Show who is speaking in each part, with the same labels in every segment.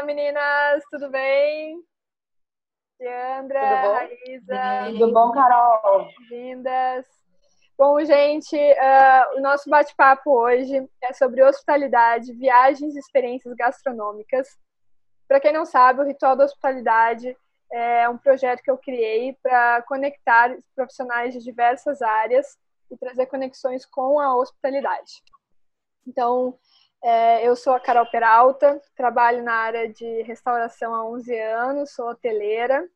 Speaker 1: Olá, meninas, tudo bem? Leandra,
Speaker 2: tudo bom?
Speaker 1: Raíza.
Speaker 2: Tudo bom, Carol?
Speaker 1: Bem-vindas. Bom, gente, uh, o nosso bate-papo hoje é sobre hospitalidade, viagens e experiências gastronômicas. Para quem não sabe, o Ritual da Hospitalidade é um projeto que eu criei para conectar profissionais de diversas áreas e trazer conexões com a hospitalidade. Então, eu sou a Carol Peralta, trabalho na área de restauração há 11 anos, sou hoteleira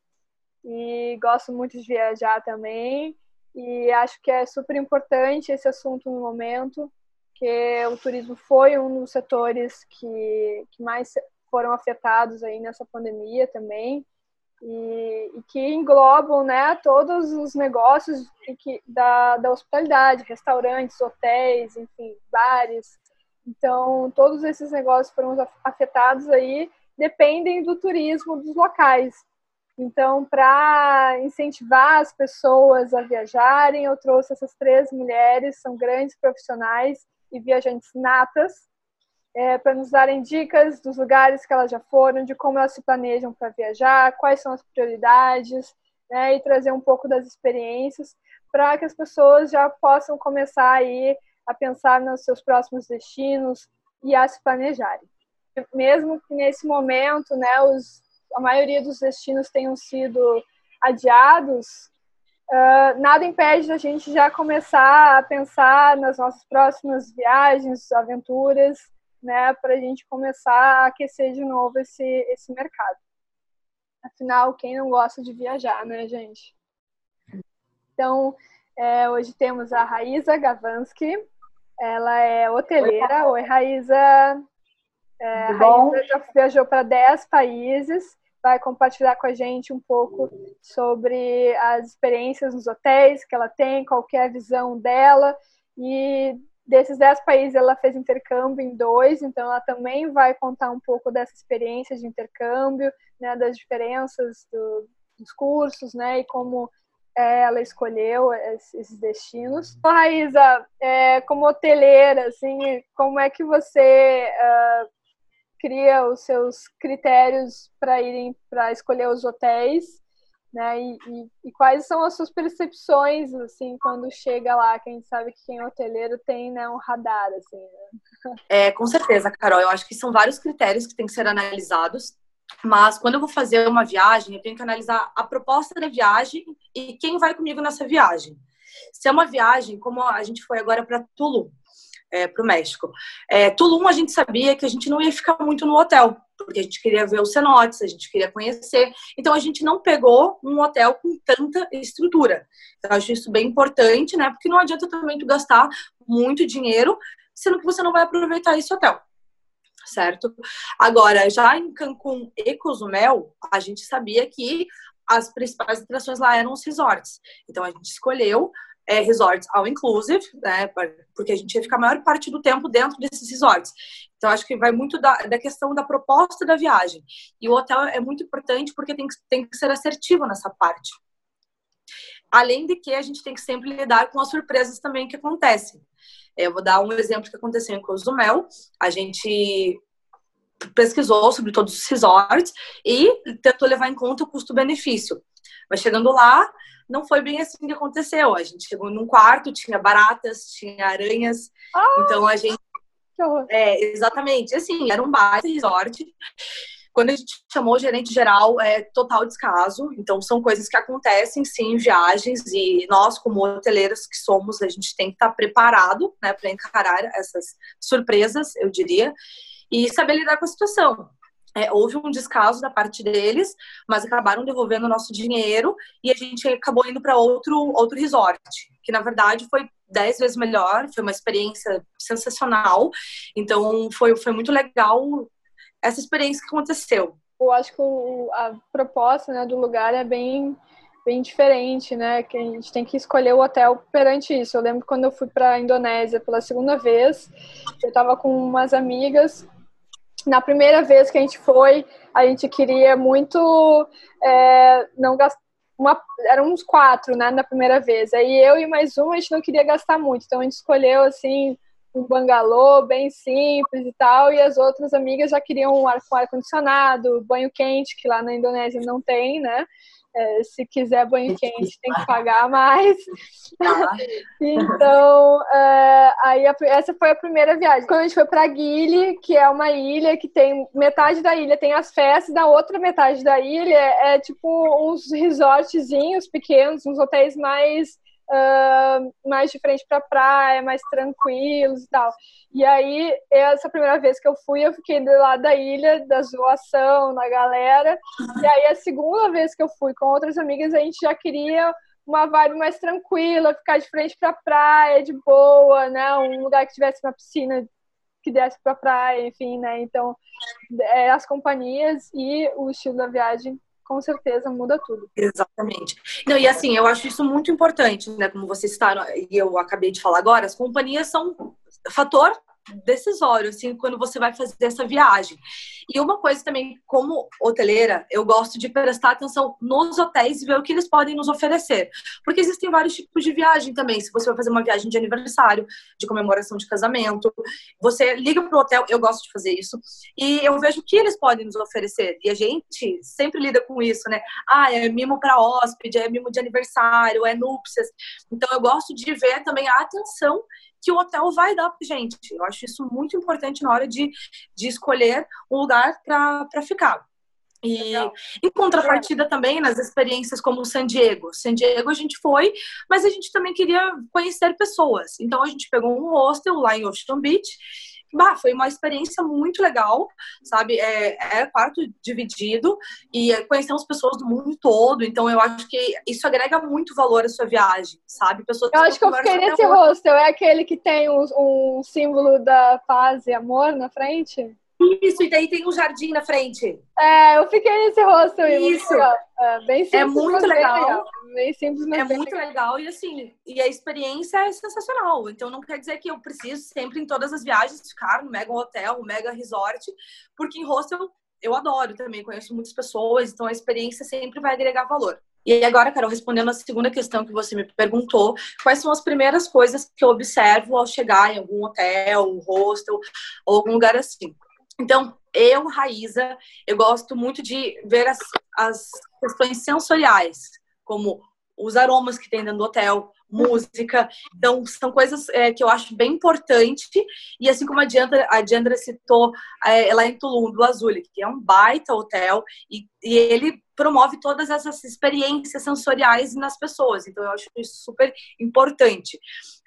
Speaker 1: e gosto muito de viajar também. E acho que é super importante esse assunto no momento, que o turismo foi um dos setores que, que mais foram afetados aí nessa pandemia também e, e, que englobam né, todos os negócios que, da, da hospitalidade, restaurantes, hotéis, enfim, bares. Então, todos esses negócios foram afetados aí, dependem do turismo dos locais. Então, para incentivar as pessoas a viajarem, eu trouxe essas três mulheres, são grandes profissionais e viajantes natas, é, para nos darem dicas dos lugares que elas já foram, de como elas se planejam para viajar, quais são as prioridades, né, e trazer um pouco das experiências para que as pessoas já possam começar aí a pensar nos seus próximos destinos e a se planejarem. Mesmo que nesse momento, né, os, a maioria dos destinos tenham sido adiados, uh, nada impede a gente já começar a pensar nas nossas próximas viagens, aventuras, né, para a gente começar a aquecer de novo esse, esse mercado. Afinal, quem não gosta de viajar, né, gente? Então, é, hoje temos a Raíza Gavansky, ela é hoteleira. Oi, Raíza. É, Raíza já viajou para 10 países, vai compartilhar com a gente um pouco sobre as experiências nos hotéis que ela tem, qual é a visão dela e Desses 10 países, ela fez intercâmbio em dois, então ela também vai contar um pouco dessa experiência de intercâmbio, né, das diferenças do, dos cursos, né, e como ela escolheu esses destinos. Raíza, é, como hoteleira, assim, como é que você uh, cria os seus critérios para irem para escolher os hotéis né? E, e, e, quais são as suas percepções, assim, quando chega lá, que a gente sabe que quem é hoteleiro tem, né, um radar, assim, né?
Speaker 2: É, com certeza, Carol. Eu acho que são vários critérios que têm que ser analisados. Mas quando eu vou fazer uma viagem, eu tenho que analisar a proposta da viagem e quem vai comigo nessa viagem. Se é uma viagem, como a gente foi agora para Tulum, é, para o México. É, Tulum, a gente sabia que a gente não ia ficar muito no hotel, porque a gente queria ver os cenotes, a gente queria conhecer. Então, a gente não pegou um hotel com tanta estrutura. Então, eu acho isso bem importante, né? Porque não adianta também tu gastar muito dinheiro, sendo que você não vai aproveitar esse hotel. Certo? Agora, já em Cancún e Cozumel, a gente sabia que as principais atrações lá eram os resorts. Então, a gente escolheu é, resorts all inclusive, né? Porque a gente ia ficar a maior parte do tempo dentro desses resorts. Então, acho que vai muito da, da questão da proposta da viagem. E o hotel é muito importante porque tem que, tem que ser assertivo nessa parte. Além de que a gente tem que sempre lidar com as surpresas também que acontecem. Eu vou dar um exemplo que aconteceu em Cozumel. A gente pesquisou sobre todos os resorts e tentou levar em conta o custo-benefício. Mas chegando lá, não foi bem assim que aconteceu. A gente chegou num quarto, tinha baratas, tinha aranhas. Ah, então a gente. É, exatamente. Assim, era um baita resort. Quando a gente chamou o gerente geral, é total descaso. Então, são coisas que acontecem, sim, em viagens. E nós, como hoteleiros que somos, a gente tem que estar preparado né, para encarar essas surpresas, eu diria, e saber lidar com a situação. É, houve um descaso da parte deles, mas acabaram devolvendo o nosso dinheiro e a gente acabou indo para outro, outro resort, que na verdade foi dez vezes melhor, foi uma experiência sensacional. Então foi, foi muito legal essa experiência que aconteceu.
Speaker 1: Eu acho que a proposta né, do lugar é bem, bem diferente, né? Que a gente tem que escolher o hotel perante isso. Eu lembro quando eu fui para a Indonésia pela segunda vez, eu estava com umas amigas na primeira vez que a gente foi, a gente queria muito é, não gastar. Uma, eram uns quatro, né, na primeira vez. Aí eu e mais um, a gente não queria gastar muito. Então a gente escolheu, assim, um bangalô bem simples e tal, e as outras amigas já queriam um ar com ar-condicionado, banho quente, que lá na Indonésia não tem, né? É, se quiser banho quente, tem que pagar mais. Tá. então, é, aí a, essa foi a primeira viagem. Quando a gente foi para Gili, que é uma ilha que tem metade da ilha tem as festas, da outra metade da ilha é, é tipo uns resortzinhos pequenos, uns hotéis mais mais de frente para praia, mais tranquilos e tal. E aí, essa primeira vez que eu fui, eu fiquei do lado da ilha, da zoação, da galera. E aí, a segunda vez que eu fui com outras amigas, a gente já queria uma vibe mais tranquila, ficar de frente para praia, de boa, né? Um lugar que tivesse uma piscina que desse para praia, enfim, né? Então, é, as companhias e o estilo da viagem com certeza muda tudo.
Speaker 2: Exatamente. Não, e assim, eu acho isso muito importante, né? Como vocês está e eu acabei de falar agora, as companhias são fator decisório, assim, quando você vai fazer essa viagem. E uma coisa também, como hoteleira, eu gosto de prestar atenção nos hotéis e ver o que eles podem nos oferecer. Porque existem vários tipos de viagem também. Se você vai fazer uma viagem de aniversário, de comemoração de casamento, você liga para o hotel, eu gosto de fazer isso, e eu vejo o que eles podem nos oferecer. E a gente sempre lida com isso, né? Ah, é mimo para hóspede, é mimo de aniversário, é núpcias. Então eu gosto de ver também a atenção que o hotel vai dar pra gente. Eu acho isso muito importante na hora de, de escolher um lugar para ficar. E em contrapartida também nas experiências como o San Diego. San Diego a gente foi, mas a gente também queria conhecer pessoas. Então a gente pegou um hostel lá em Ocean Beach bah, foi uma experiência muito legal, sabe? É, é quarto dividido e conhecemos pessoas do mundo todo, então eu acho que isso agrega muito valor à sua viagem, sabe?
Speaker 1: Pessoas eu acho que eu fiquei nesse hostel, é aquele que tem um, um símbolo da paz e amor na frente?
Speaker 2: Isso, e daí tem um jardim na frente.
Speaker 1: É, eu fiquei nesse hostel.
Speaker 2: Isso.
Speaker 1: É, bem
Speaker 2: é simples, é muito legal. legal.
Speaker 1: Bem simples,
Speaker 2: mas É muito legal. legal. E assim, e a experiência é sensacional. Então não quer dizer que eu preciso sempre em todas as viagens ficar no mega hotel, no mega resort, porque em hostel eu adoro também, conheço muitas pessoas, então a experiência sempre vai agregar valor. E agora, Carol, respondendo a segunda questão que você me perguntou, quais são as primeiras coisas que eu observo ao chegar em algum hotel, um hostel ou algum lugar assim? Então, eu, Raíza, eu gosto muito de ver as, as questões sensoriais, como os aromas que tem dentro do hotel, música. Então, são coisas é, que eu acho bem importante. E assim como a Diandra, a Diandra citou, é, ela é em Tulum, do Azul, que é um baita hotel, e, e ele promove todas essas experiências sensoriais nas pessoas. Então, eu acho isso super importante.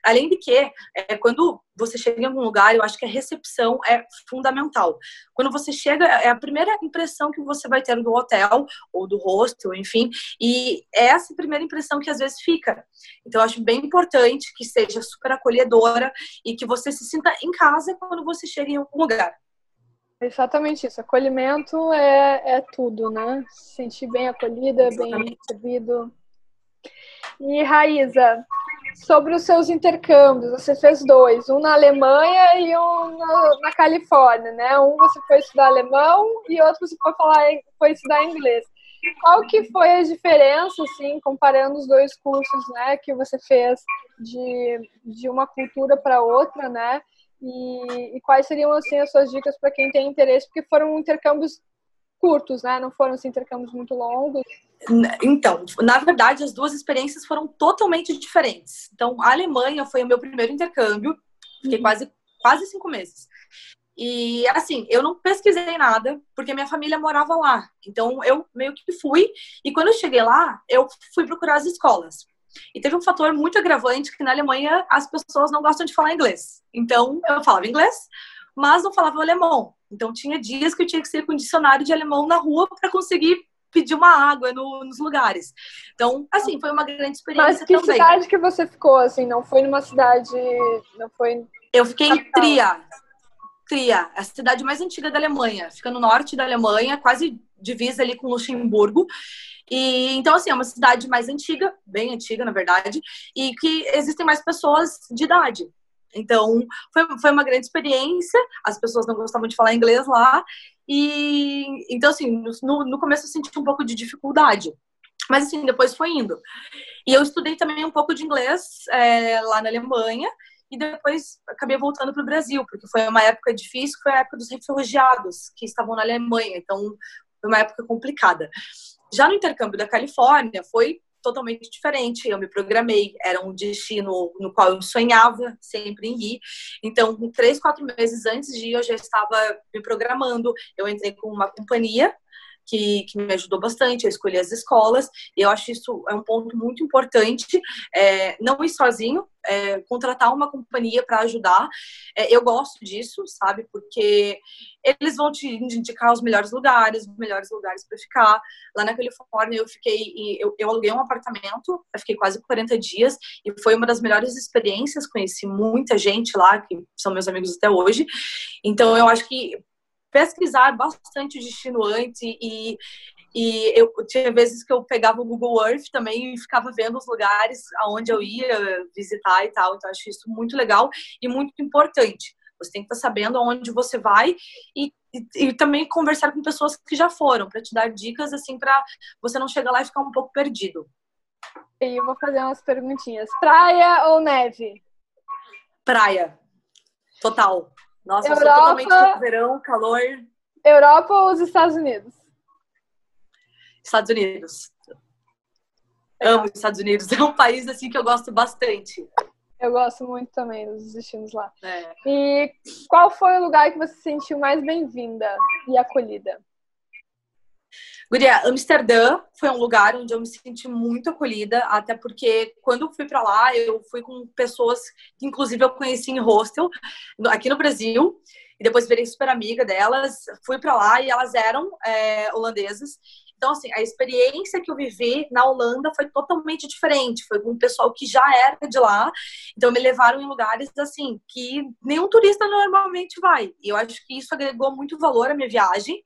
Speaker 2: Além de que, é, quando você chega em algum lugar, eu acho que a recepção é fundamental. Quando você chega, é a primeira impressão que você vai ter do hotel ou do hostel, enfim, e é essa primeira impressão que às vezes fica. Então, eu acho bem importante que seja super acolhedora e que você se sinta em casa quando você chega em algum lugar.
Speaker 1: Exatamente isso. Acolhimento é, é tudo, né? Se sentir bem acolhida, Exatamente. bem recebido. E Raíza, sobre os seus intercâmbios, você fez dois, um na Alemanha e um na, na Califórnia, né? Um você foi estudar alemão e outro você foi falar, foi estudar inglês. Qual que foi a diferença, assim, comparando os dois cursos, né, que você fez de, de uma cultura para outra, né? E, e, quais seriam assim as suas dicas para quem tem interesse? Porque foram intercâmbios curtos, né? Não foram assim, intercâmbios muito longos.
Speaker 2: Então, na verdade, as duas experiências foram totalmente diferentes. Então, a Alemanha foi o meu primeiro intercâmbio, fiquei uhum. quase quase cinco meses. E assim, eu não pesquisei nada, porque minha família morava lá. Então, eu meio que fui. E quando eu cheguei lá, eu fui procurar as escolas. E teve um fator muito agravante que na Alemanha as pessoas não gostam de falar inglês. Então, eu falava inglês, mas não falava alemão. Então, tinha dias que eu tinha que ser com dicionário de alemão na rua para conseguir pedir uma água no, nos lugares. Então, assim, foi uma grande experiência
Speaker 1: Mas que
Speaker 2: também.
Speaker 1: cidade que você ficou, assim? Não foi numa cidade... Não foi...
Speaker 2: Eu fiquei em Tria. Tria, a cidade mais antiga da Alemanha. Fica no norte da Alemanha, quase divisa ali com Luxemburgo. E então assim, é uma cidade mais antiga, bem antiga, na verdade, e que existem mais pessoas de idade. Então, foi, foi uma grande experiência. As pessoas não gostavam de falar inglês lá. E então, assim, no, no começo eu senti um pouco de dificuldade. Mas, assim, depois foi indo. E eu estudei também um pouco de inglês é, lá na Alemanha. E depois acabei voltando para o Brasil, porque foi uma época difícil, foi a época dos refugiados que estavam na Alemanha, então foi uma época complicada. Já no intercâmbio da Califórnia, foi totalmente diferente. Eu me programei, era um destino no qual eu sonhava sempre em ir. Então, três, quatro meses antes de ir, eu já estava me programando. Eu entrei com uma companhia que, que, me ajudou bastante a escolher as escolas. E eu acho isso é um ponto muito importante. É, não ir sozinho, é, contratar uma companhia para ajudar. É, eu gosto disso, sabe? Porque eles vão te indicar os melhores lugares, os melhores lugares para ficar. Lá na Califórnia, eu fiquei, eu, eu aluguei um apartamento, eu fiquei quase 40 dias e foi uma das melhores experiências. Conheci muita gente lá, que são meus amigos até hoje. Então, eu acho que pesquisar bastante o destino antes e, e eu tinha vezes que eu pegava o Google Earth também e ficava vendo os lugares aonde eu ia visitar e tal. Então, acho isso muito legal e muito importante. Você tem que estar sabendo aonde você vai e, e, e também conversar com pessoas que já foram, para te dar dicas, assim, para você não chegar lá e ficar um pouco perdido.
Speaker 1: E eu vou fazer umas perguntinhas. Praia ou neve?
Speaker 2: Praia. Total. Nossa, Europa, eu sou totalmente verão, calor.
Speaker 1: Europa ou os Estados Unidos?
Speaker 2: Estados Unidos. Amo os Estados Unidos. É um país assim que eu gosto bastante.
Speaker 1: Eu gosto muito também dos destinos lá. É. E qual foi o lugar que você se sentiu mais bem-vinda e acolhida?
Speaker 2: Guria, Amsterdã foi um lugar onde eu me senti muito acolhida, até porque quando eu fui para lá, eu fui com pessoas que, inclusive, eu conheci em hostel aqui no Brasil, e depois virei super amiga delas. Fui para lá e elas eram é, holandesas. Então, assim, a experiência que eu vivi na Holanda foi totalmente diferente. Foi com um pessoal que já era de lá. Então, me levaram em lugares, assim, que nenhum turista normalmente vai. E eu acho que isso agregou muito valor à minha viagem.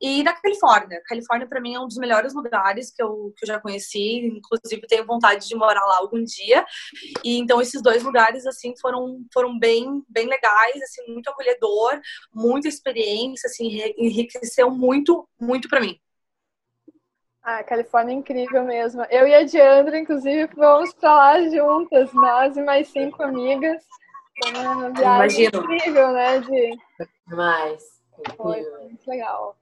Speaker 2: E na Califórnia. Califórnia, para mim, é um dos melhores lugares que eu, que eu já conheci. Inclusive, tenho vontade de morar lá algum dia. E então, esses dois lugares, assim, foram, foram bem, bem legais, assim, muito acolhedor, muita experiência, assim, enriqueceu muito, muito para mim.
Speaker 1: Ah, a Califórnia é incrível mesmo. Eu e a Diandra, inclusive, vamos para lá juntas, nós e mais cinco amigas. uma viagem Imagino. incrível, né? De...
Speaker 3: Mais.
Speaker 1: Foi muito legal.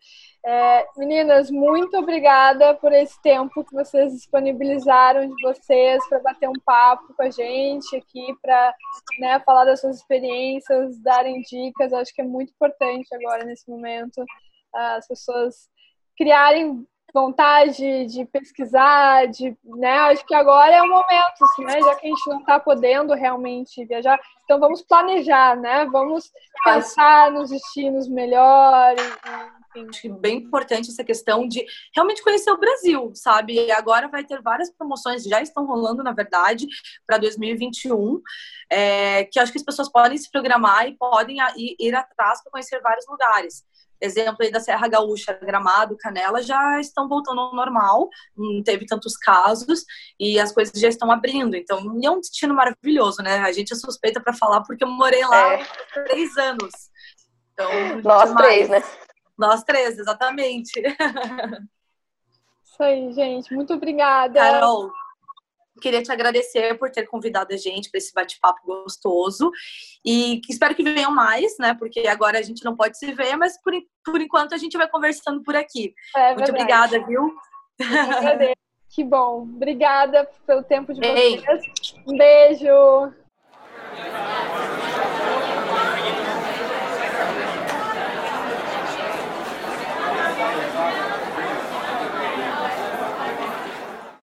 Speaker 1: É, meninas, muito obrigada por esse tempo que vocês disponibilizaram de vocês para bater um papo com a gente aqui, para né, falar das suas experiências, darem dicas. Acho que é muito importante agora, nesse momento, as pessoas criarem vontade de pesquisar, de, né? Acho que agora é o momento, assim, né? Já que a gente não está podendo realmente viajar, então vamos planejar, né? Vamos pensar nos destinos melhores.
Speaker 2: Acho que bem importante essa questão de realmente conhecer o Brasil, sabe? E agora vai ter várias promoções, já estão rolando, na verdade, para 2021, é, que acho que as pessoas podem se programar e podem ir, atrás para conhecer vários lugares exemplo aí da Serra Gaúcha, Gramado, Canela, já estão voltando ao normal, não teve tantos casos e as coisas já estão abrindo. Então, é um destino maravilhoso, né? A gente é suspeita para falar porque eu morei lá é. três anos.
Speaker 3: Então, Nós demais. três, né?
Speaker 2: Nós três, exatamente.
Speaker 1: Isso aí, gente. Muito obrigada.
Speaker 2: Carol, queria te agradecer por ter convidado a gente para esse bate-papo gostoso e espero que venham mais, né? Porque agora a gente não pode se ver, mas por, por enquanto a gente vai conversando por aqui. É Muito obrigada, viu?
Speaker 1: Que bom. Obrigada pelo tempo de vocês. Um beijo.